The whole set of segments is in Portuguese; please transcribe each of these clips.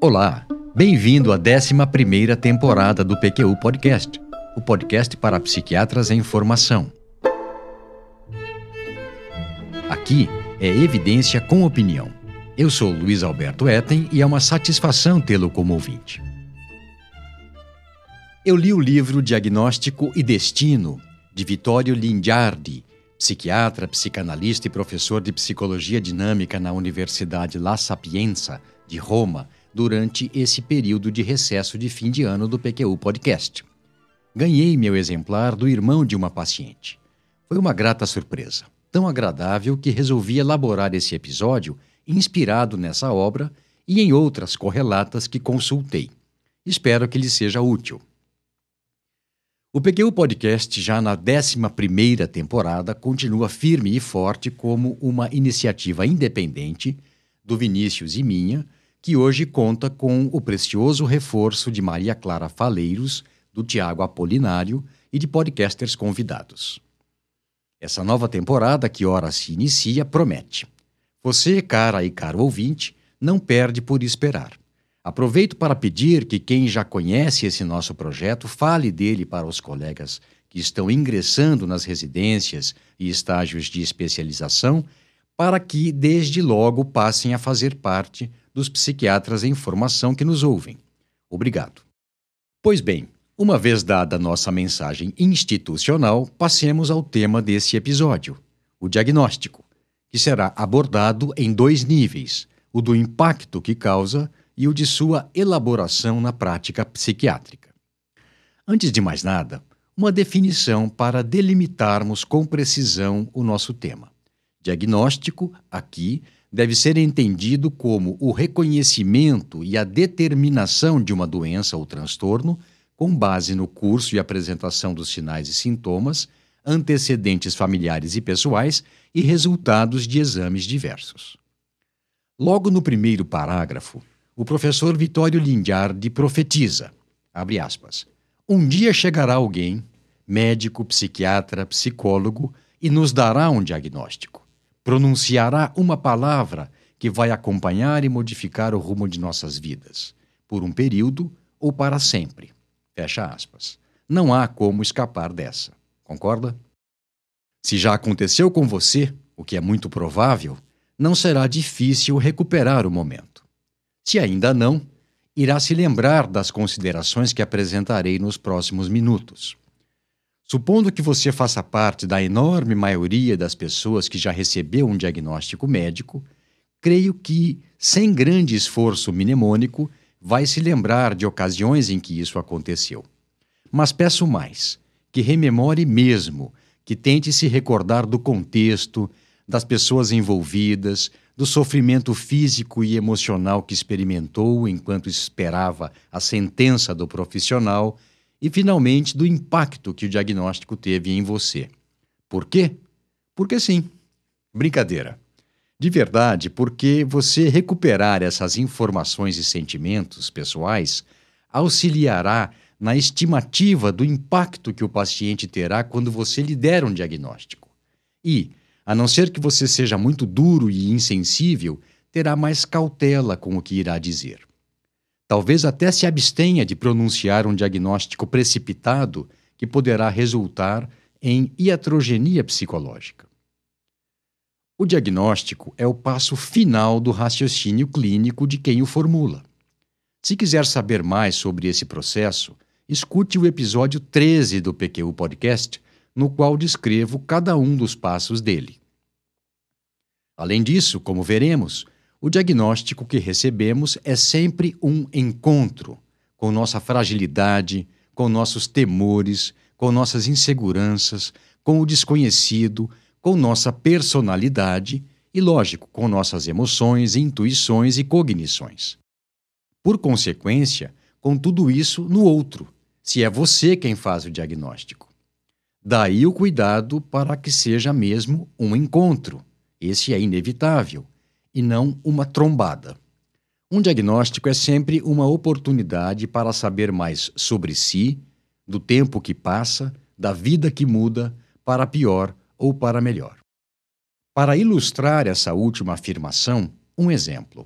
Olá, bem-vindo à 11 temporada do PQU Podcast, o podcast para psiquiatras em formação. Aqui é evidência com opinião. Eu sou Luiz Alberto Etten e é uma satisfação tê-lo como ouvinte. Eu li o livro Diagnóstico e Destino, de Vittorio Lingiardi, psiquiatra, psicanalista e professor de psicologia dinâmica na Universidade La Sapienza, de Roma, durante esse período de recesso de fim de ano do PQU Podcast. Ganhei meu exemplar do irmão de uma paciente. Foi uma grata surpresa, tão agradável que resolvi elaborar esse episódio inspirado nessa obra e em outras correlatas que consultei. Espero que lhe seja útil. O PQU Podcast, já na 11 temporada, continua firme e forte como uma iniciativa independente do Vinícius e minha, que hoje conta com o precioso reforço de Maria Clara Faleiros, do Tiago Apolinário e de podcasters convidados. Essa nova temporada, que ora se inicia, promete. Você, cara e caro ouvinte, não perde por esperar. Aproveito para pedir que quem já conhece esse nosso projeto fale dele para os colegas que estão ingressando nas residências e estágios de especialização, para que desde logo passem a fazer parte dos psiquiatras em formação que nos ouvem. Obrigado. Pois bem, uma vez dada nossa mensagem institucional, passemos ao tema desse episódio: o diagnóstico, que será abordado em dois níveis: o do impacto que causa e o de sua elaboração na prática psiquiátrica. Antes de mais nada, uma definição para delimitarmos com precisão o nosso tema. Diagnóstico, aqui, deve ser entendido como o reconhecimento e a determinação de uma doença ou transtorno com base no curso e apresentação dos sinais e sintomas, antecedentes familiares e pessoais e resultados de exames diversos. Logo no primeiro parágrafo, o professor Vitório Lindiardi profetiza, aspas, um dia chegará alguém, médico, psiquiatra, psicólogo, e nos dará um diagnóstico pronunciará uma palavra que vai acompanhar e modificar o rumo de nossas vidas, por um período ou para sempre. Fecha aspas. Não há como escapar dessa. Concorda? Se já aconteceu com você, o que é muito provável, não será difícil recuperar o momento. Se ainda não, irá se lembrar das considerações que apresentarei nos próximos minutos. Supondo que você faça parte da enorme maioria das pessoas que já recebeu um diagnóstico médico, creio que, sem grande esforço mnemônico, vai se lembrar de ocasiões em que isso aconteceu. Mas peço mais, que rememore mesmo, que tente se recordar do contexto, das pessoas envolvidas, do sofrimento físico e emocional que experimentou enquanto esperava a sentença do profissional e, finalmente, do impacto que o diagnóstico teve em você. Por quê? Porque sim. Brincadeira. De verdade, porque você recuperar essas informações e sentimentos pessoais auxiliará na estimativa do impacto que o paciente terá quando você lhe der um diagnóstico. E, a não ser que você seja muito duro e insensível, terá mais cautela com o que irá dizer. Talvez até se abstenha de pronunciar um diagnóstico precipitado que poderá resultar em iatrogenia psicológica. O diagnóstico é o passo final do raciocínio clínico de quem o formula. Se quiser saber mais sobre esse processo, escute o episódio 13 do PQU Podcast, no qual descrevo cada um dos passos dele. Além disso, como veremos, o diagnóstico que recebemos é sempre um encontro com nossa fragilidade, com nossos temores, com nossas inseguranças, com o desconhecido, com nossa personalidade e, lógico, com nossas emoções, intuições e cognições. Por consequência, com tudo isso no outro, se é você quem faz o diagnóstico. Daí o cuidado para que seja mesmo um encontro. Esse é inevitável e não uma trombada. Um diagnóstico é sempre uma oportunidade para saber mais sobre si, do tempo que passa, da vida que muda, para pior ou para melhor. Para ilustrar essa última afirmação, um exemplo.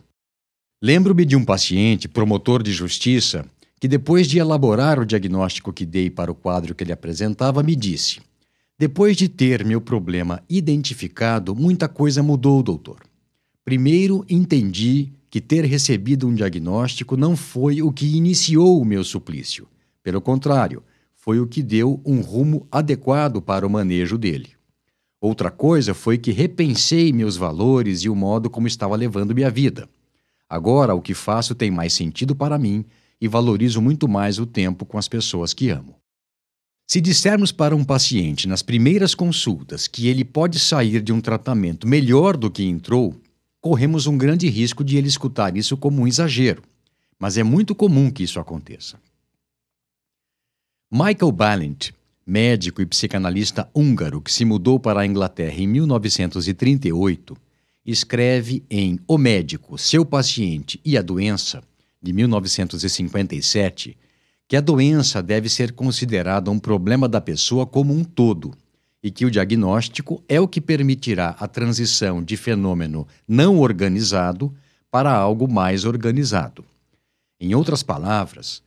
Lembro-me de um paciente, promotor de justiça, que depois de elaborar o diagnóstico que dei para o quadro que ele apresentava, me disse: Depois de ter meu problema identificado, muita coisa mudou, doutor. Primeiro, entendi que ter recebido um diagnóstico não foi o que iniciou o meu suplício. Pelo contrário, foi o que deu um rumo adequado para o manejo dele. Outra coisa foi que repensei meus valores e o modo como estava levando minha vida. Agora o que faço tem mais sentido para mim e valorizo muito mais o tempo com as pessoas que amo. Se dissermos para um paciente nas primeiras consultas que ele pode sair de um tratamento melhor do que entrou, corremos um grande risco de ele escutar isso como um exagero, mas é muito comum que isso aconteça. Michael Balint, médico e psicanalista húngaro que se mudou para a Inglaterra em 1938, escreve em O Médico, Seu Paciente e a Doença, de 1957, que a doença deve ser considerada um problema da pessoa como um todo e que o diagnóstico é o que permitirá a transição de fenômeno não organizado para algo mais organizado. Em outras palavras,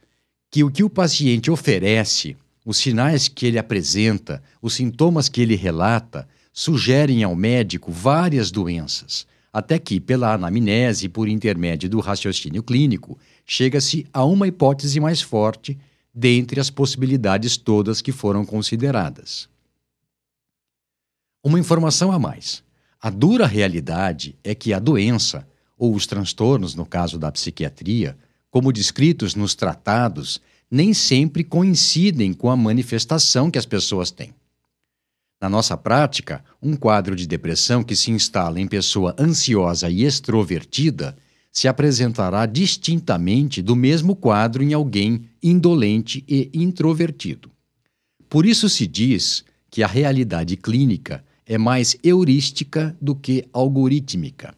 que o que o paciente oferece, os sinais que ele apresenta, os sintomas que ele relata, sugerem ao médico várias doenças, até que, pela anamnese e por intermédio do raciocínio clínico, chega-se a uma hipótese mais forte dentre as possibilidades todas que foram consideradas. Uma informação a mais. A dura realidade é que a doença, ou os transtornos, no caso da psiquiatria, como descritos nos tratados, nem sempre coincidem com a manifestação que as pessoas têm. Na nossa prática, um quadro de depressão que se instala em pessoa ansiosa e extrovertida se apresentará distintamente do mesmo quadro em alguém indolente e introvertido. Por isso se diz que a realidade clínica é mais heurística do que algorítmica.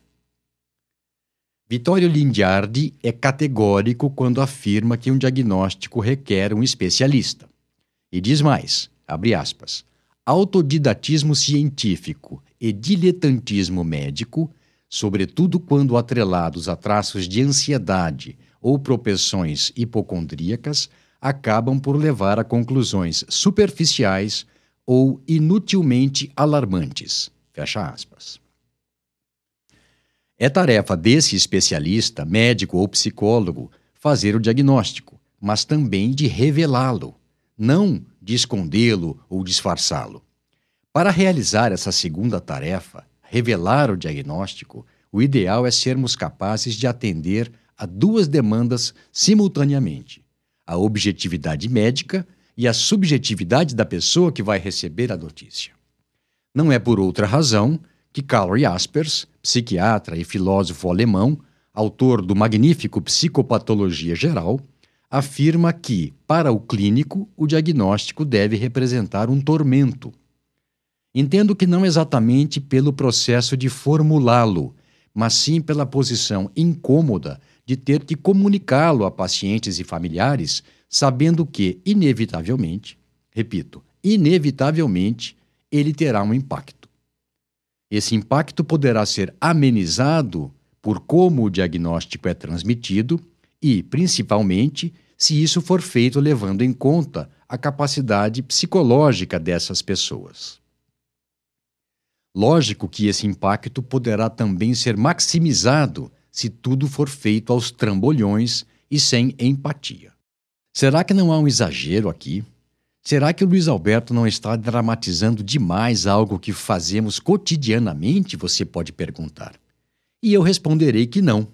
Vittorio Lindiardi é categórico quando afirma que um diagnóstico requer um especialista. E diz mais, abre aspas, autodidatismo científico e diletantismo médico, sobretudo quando atrelados a traços de ansiedade ou propensões hipocondríacas, acabam por levar a conclusões superficiais ou inutilmente alarmantes. Fecha aspas. É tarefa desse especialista, médico ou psicólogo, fazer o diagnóstico, mas também de revelá-lo, não de escondê-lo ou disfarçá-lo. Para realizar essa segunda tarefa, revelar o diagnóstico, o ideal é sermos capazes de atender a duas demandas simultaneamente: a objetividade médica e a subjetividade da pessoa que vai receber a notícia. Não é por outra razão que Karl Jaspers, psiquiatra e filósofo alemão, autor do magnífico Psicopatologia Geral, afirma que, para o clínico, o diagnóstico deve representar um tormento. Entendo que não exatamente pelo processo de formulá-lo, mas sim pela posição incômoda de ter que comunicá-lo a pacientes e familiares sabendo que, inevitavelmente, repito, inevitavelmente, ele terá um impacto. Esse impacto poderá ser amenizado por como o diagnóstico é transmitido e, principalmente, se isso for feito levando em conta a capacidade psicológica dessas pessoas. Lógico que esse impacto poderá também ser maximizado se tudo for feito aos trambolhões e sem empatia. Será que não há um exagero aqui? Será que o Luiz Alberto não está dramatizando demais algo que fazemos cotidianamente? Você pode perguntar. E eu responderei que não,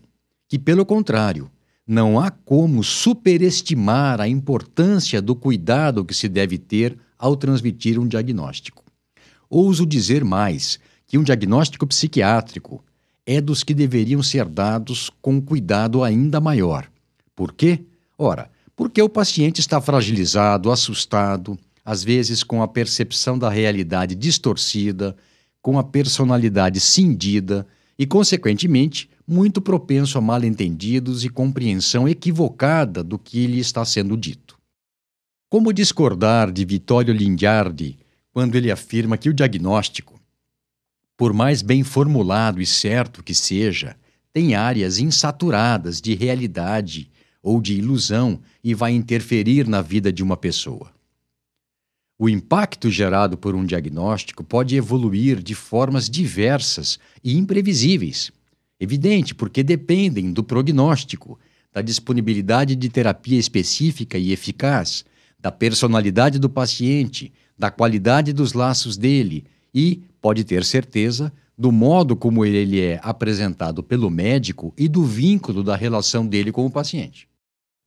que pelo contrário, não há como superestimar a importância do cuidado que se deve ter ao transmitir um diagnóstico. Ouso dizer mais que um diagnóstico psiquiátrico é dos que deveriam ser dados com cuidado ainda maior. Por quê? Ora, porque o paciente está fragilizado, assustado, às vezes com a percepção da realidade distorcida, com a personalidade cindida e, consequentemente, muito propenso a mal-entendidos e compreensão equivocada do que lhe está sendo dito. Como discordar de Vittorio Lingiardi quando ele afirma que o diagnóstico, por mais bem formulado e certo que seja, tem áreas insaturadas de realidade ou de ilusão e vai interferir na vida de uma pessoa. O impacto gerado por um diagnóstico pode evoluir de formas diversas e imprevisíveis. Evidente, porque dependem do prognóstico, da disponibilidade de terapia específica e eficaz, da personalidade do paciente, da qualidade dos laços dele e, pode ter certeza, do modo como ele é apresentado pelo médico e do vínculo da relação dele com o paciente.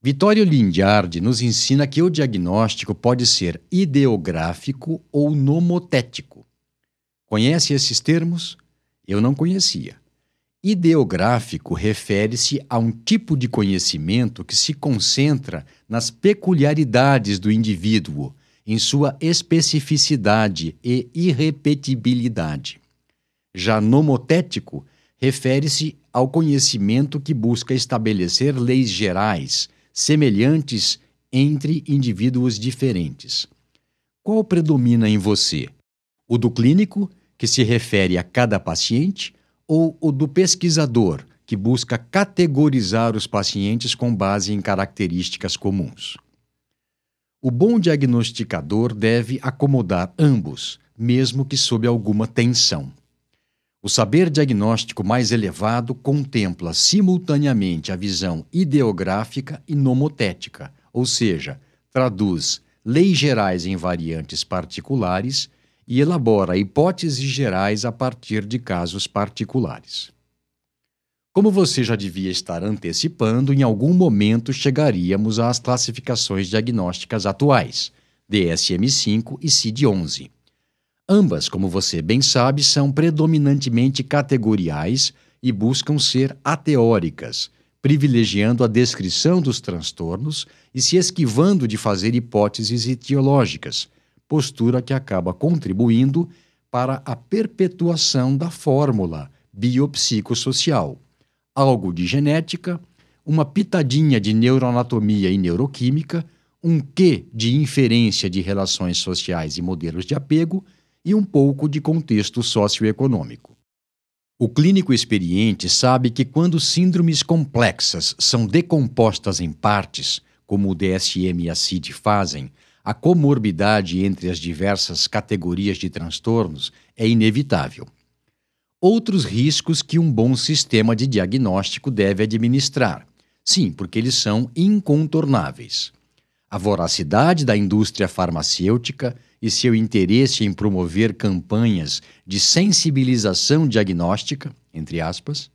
Vittorio Lindiardi nos ensina que o diagnóstico pode ser ideográfico ou nomotético. Conhece esses termos? Eu não conhecia. Ideográfico refere-se a um tipo de conhecimento que se concentra nas peculiaridades do indivíduo, em sua especificidade e irrepetibilidade. Já nomotético refere-se ao conhecimento que busca estabelecer leis gerais semelhantes entre indivíduos diferentes. Qual predomina em você? O do clínico, que se refere a cada paciente, ou o do pesquisador, que busca categorizar os pacientes com base em características comuns? O bom diagnosticador deve acomodar ambos, mesmo que sob alguma tensão. O saber diagnóstico mais elevado contempla simultaneamente a visão ideográfica e nomotética, ou seja, traduz leis gerais em variantes particulares e elabora hipóteses gerais a partir de casos particulares. Como você já devia estar antecipando, em algum momento chegaríamos às classificações diagnósticas atuais, DSM-5 e CID-11. Ambas, como você bem sabe, são predominantemente categoriais e buscam ser ateóricas, privilegiando a descrição dos transtornos e se esquivando de fazer hipóteses etiológicas, postura que acaba contribuindo para a perpetuação da fórmula biopsicossocial, algo de genética, uma pitadinha de neuroanatomia e neuroquímica, um quê de inferência de relações sociais e modelos de apego e um pouco de contexto socioeconômico. O clínico experiente sabe que quando síndromes complexas são decompostas em partes, como o DSM e a CID fazem, a comorbidade entre as diversas categorias de transtornos é inevitável. Outros riscos que um bom sistema de diagnóstico deve administrar. Sim, porque eles são incontornáveis. A voracidade da indústria farmacêutica e seu interesse em promover campanhas de sensibilização diagnóstica, entre aspas,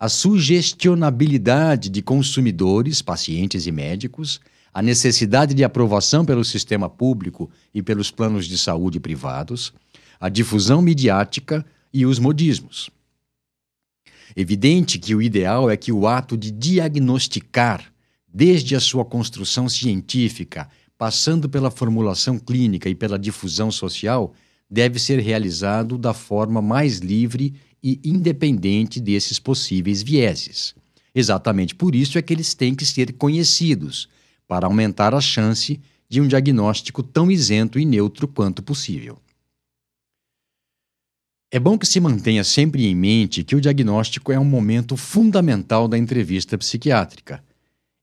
a sugestionabilidade de consumidores, pacientes e médicos, a necessidade de aprovação pelo sistema público e pelos planos de saúde privados, a difusão midiática e os modismos. Evidente que o ideal é que o ato de diagnosticar, desde a sua construção científica passando pela formulação clínica e pela difusão social, deve ser realizado da forma mais livre e independente desses possíveis vieses. Exatamente por isso é que eles têm que ser conhecidos, para aumentar a chance de um diagnóstico tão isento e neutro quanto possível. É bom que se mantenha sempre em mente que o diagnóstico é um momento fundamental da entrevista psiquiátrica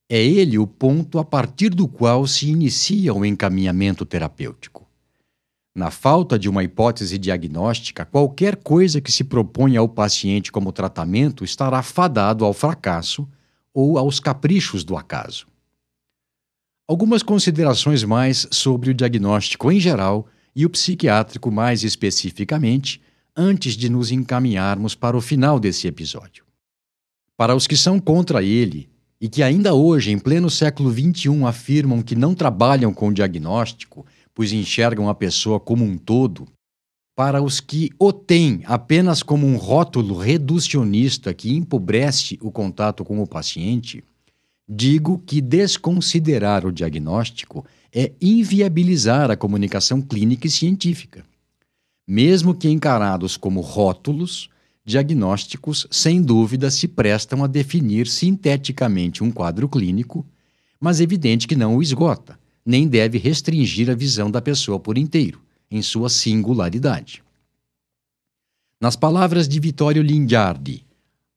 é ele o ponto a partir do qual se inicia o encaminhamento terapêutico. Na falta de uma hipótese diagnóstica, qualquer coisa que se proponha ao paciente como tratamento estará fadado ao fracasso ou aos caprichos do acaso. Algumas considerações mais sobre o diagnóstico em geral e o psiquiátrico mais especificamente, antes de nos encaminharmos para o final desse episódio. Para os que são contra ele, e que ainda hoje, em pleno século XXI, afirmam que não trabalham com diagnóstico, pois enxergam a pessoa como um todo, para os que o têm apenas como um rótulo reducionista que empobrece o contato com o paciente, digo que desconsiderar o diagnóstico é inviabilizar a comunicação clínica e científica. Mesmo que encarados como rótulos, diagnósticos, sem dúvida, se prestam a definir sinteticamente um quadro clínico, mas é evidente que não o esgota, nem deve restringir a visão da pessoa por inteiro. em sua singularidade. Nas palavras de Vittorio Lingiardi,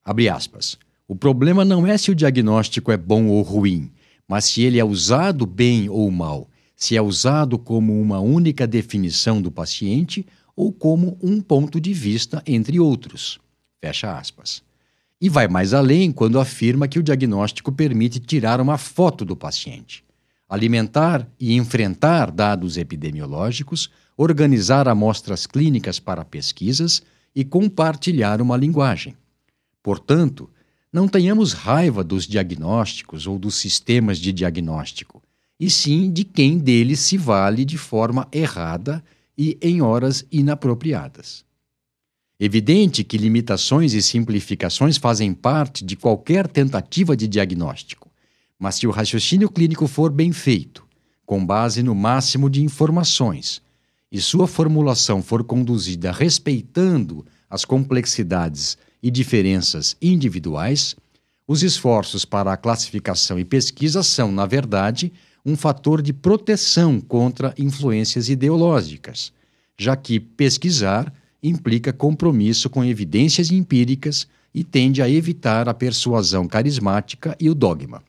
abre aspas, o problema não é se o diagnóstico é bom ou ruim, mas se ele é usado bem ou mal, se é usado como uma única definição do paciente ou como um ponto de vista entre outros. Fecha aspas. E vai mais além quando afirma que o diagnóstico permite tirar uma foto do paciente, alimentar e enfrentar dados epidemiológicos, organizar amostras clínicas para pesquisas e compartilhar uma linguagem. Portanto, não tenhamos raiva dos diagnósticos ou dos sistemas de diagnóstico, e sim de quem deles se vale de forma errada e em horas inapropriadas. Evidente que limitações e simplificações fazem parte de qualquer tentativa de diagnóstico, mas se o raciocínio clínico for bem feito, com base no máximo de informações, e sua formulação for conduzida respeitando as complexidades e diferenças individuais, os esforços para a classificação e pesquisa são, na verdade, um fator de proteção contra influências ideológicas, já que pesquisar implica compromisso com evidências empíricas e tende a evitar a persuasão carismática e o dogma.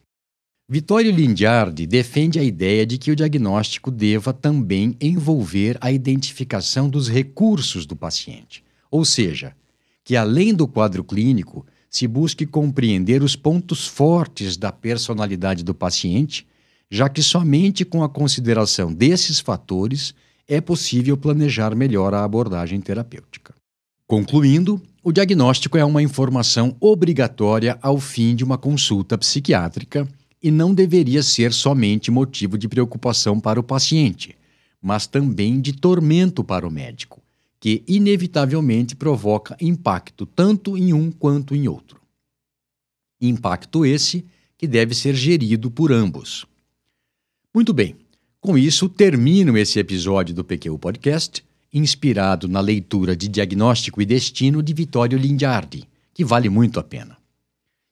Vittorio Lingiardi defende a ideia de que o diagnóstico deva também envolver a identificação dos recursos do paciente, ou seja, que além do quadro clínico, se busque compreender os pontos fortes da personalidade do paciente, já que somente com a consideração desses fatores é possível planejar melhor a abordagem terapêutica. Concluindo, o diagnóstico é uma informação obrigatória ao fim de uma consulta psiquiátrica e não deveria ser somente motivo de preocupação para o paciente, mas também de tormento para o médico que inevitavelmente provoca impacto tanto em um quanto em outro. Impacto esse que deve ser gerido por ambos. Muito bem, com isso termino esse episódio do PQ Podcast, inspirado na leitura de Diagnóstico e Destino de Vittorio Lingiardi, que vale muito a pena.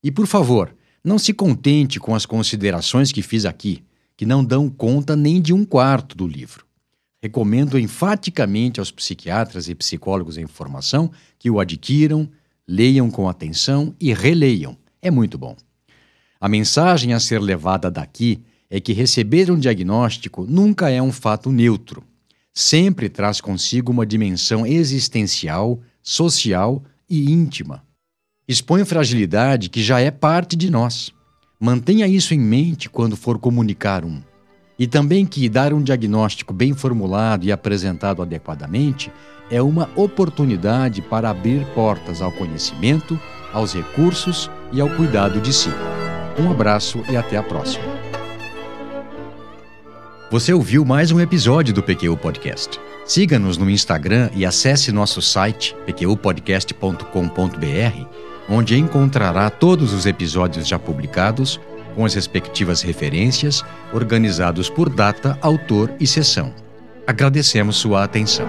E por favor, não se contente com as considerações que fiz aqui, que não dão conta nem de um quarto do livro. Recomendo enfaticamente aos psiquiatras e psicólogos em formação que o adquiram, leiam com atenção e releiam. É muito bom. A mensagem a ser levada daqui é que receber um diagnóstico nunca é um fato neutro. Sempre traz consigo uma dimensão existencial, social e íntima. Expõe fragilidade que já é parte de nós. Mantenha isso em mente quando for comunicar um e também que dar um diagnóstico bem formulado e apresentado adequadamente é uma oportunidade para abrir portas ao conhecimento, aos recursos e ao cuidado de si. Um abraço e até a próxima. Você ouviu mais um episódio do PQU Podcast. Siga-nos no Instagram e acesse nosso site pqpodcast.com.br, onde encontrará todos os episódios já publicados com as respectivas referências, organizados por data, autor e sessão. Agradecemos sua atenção.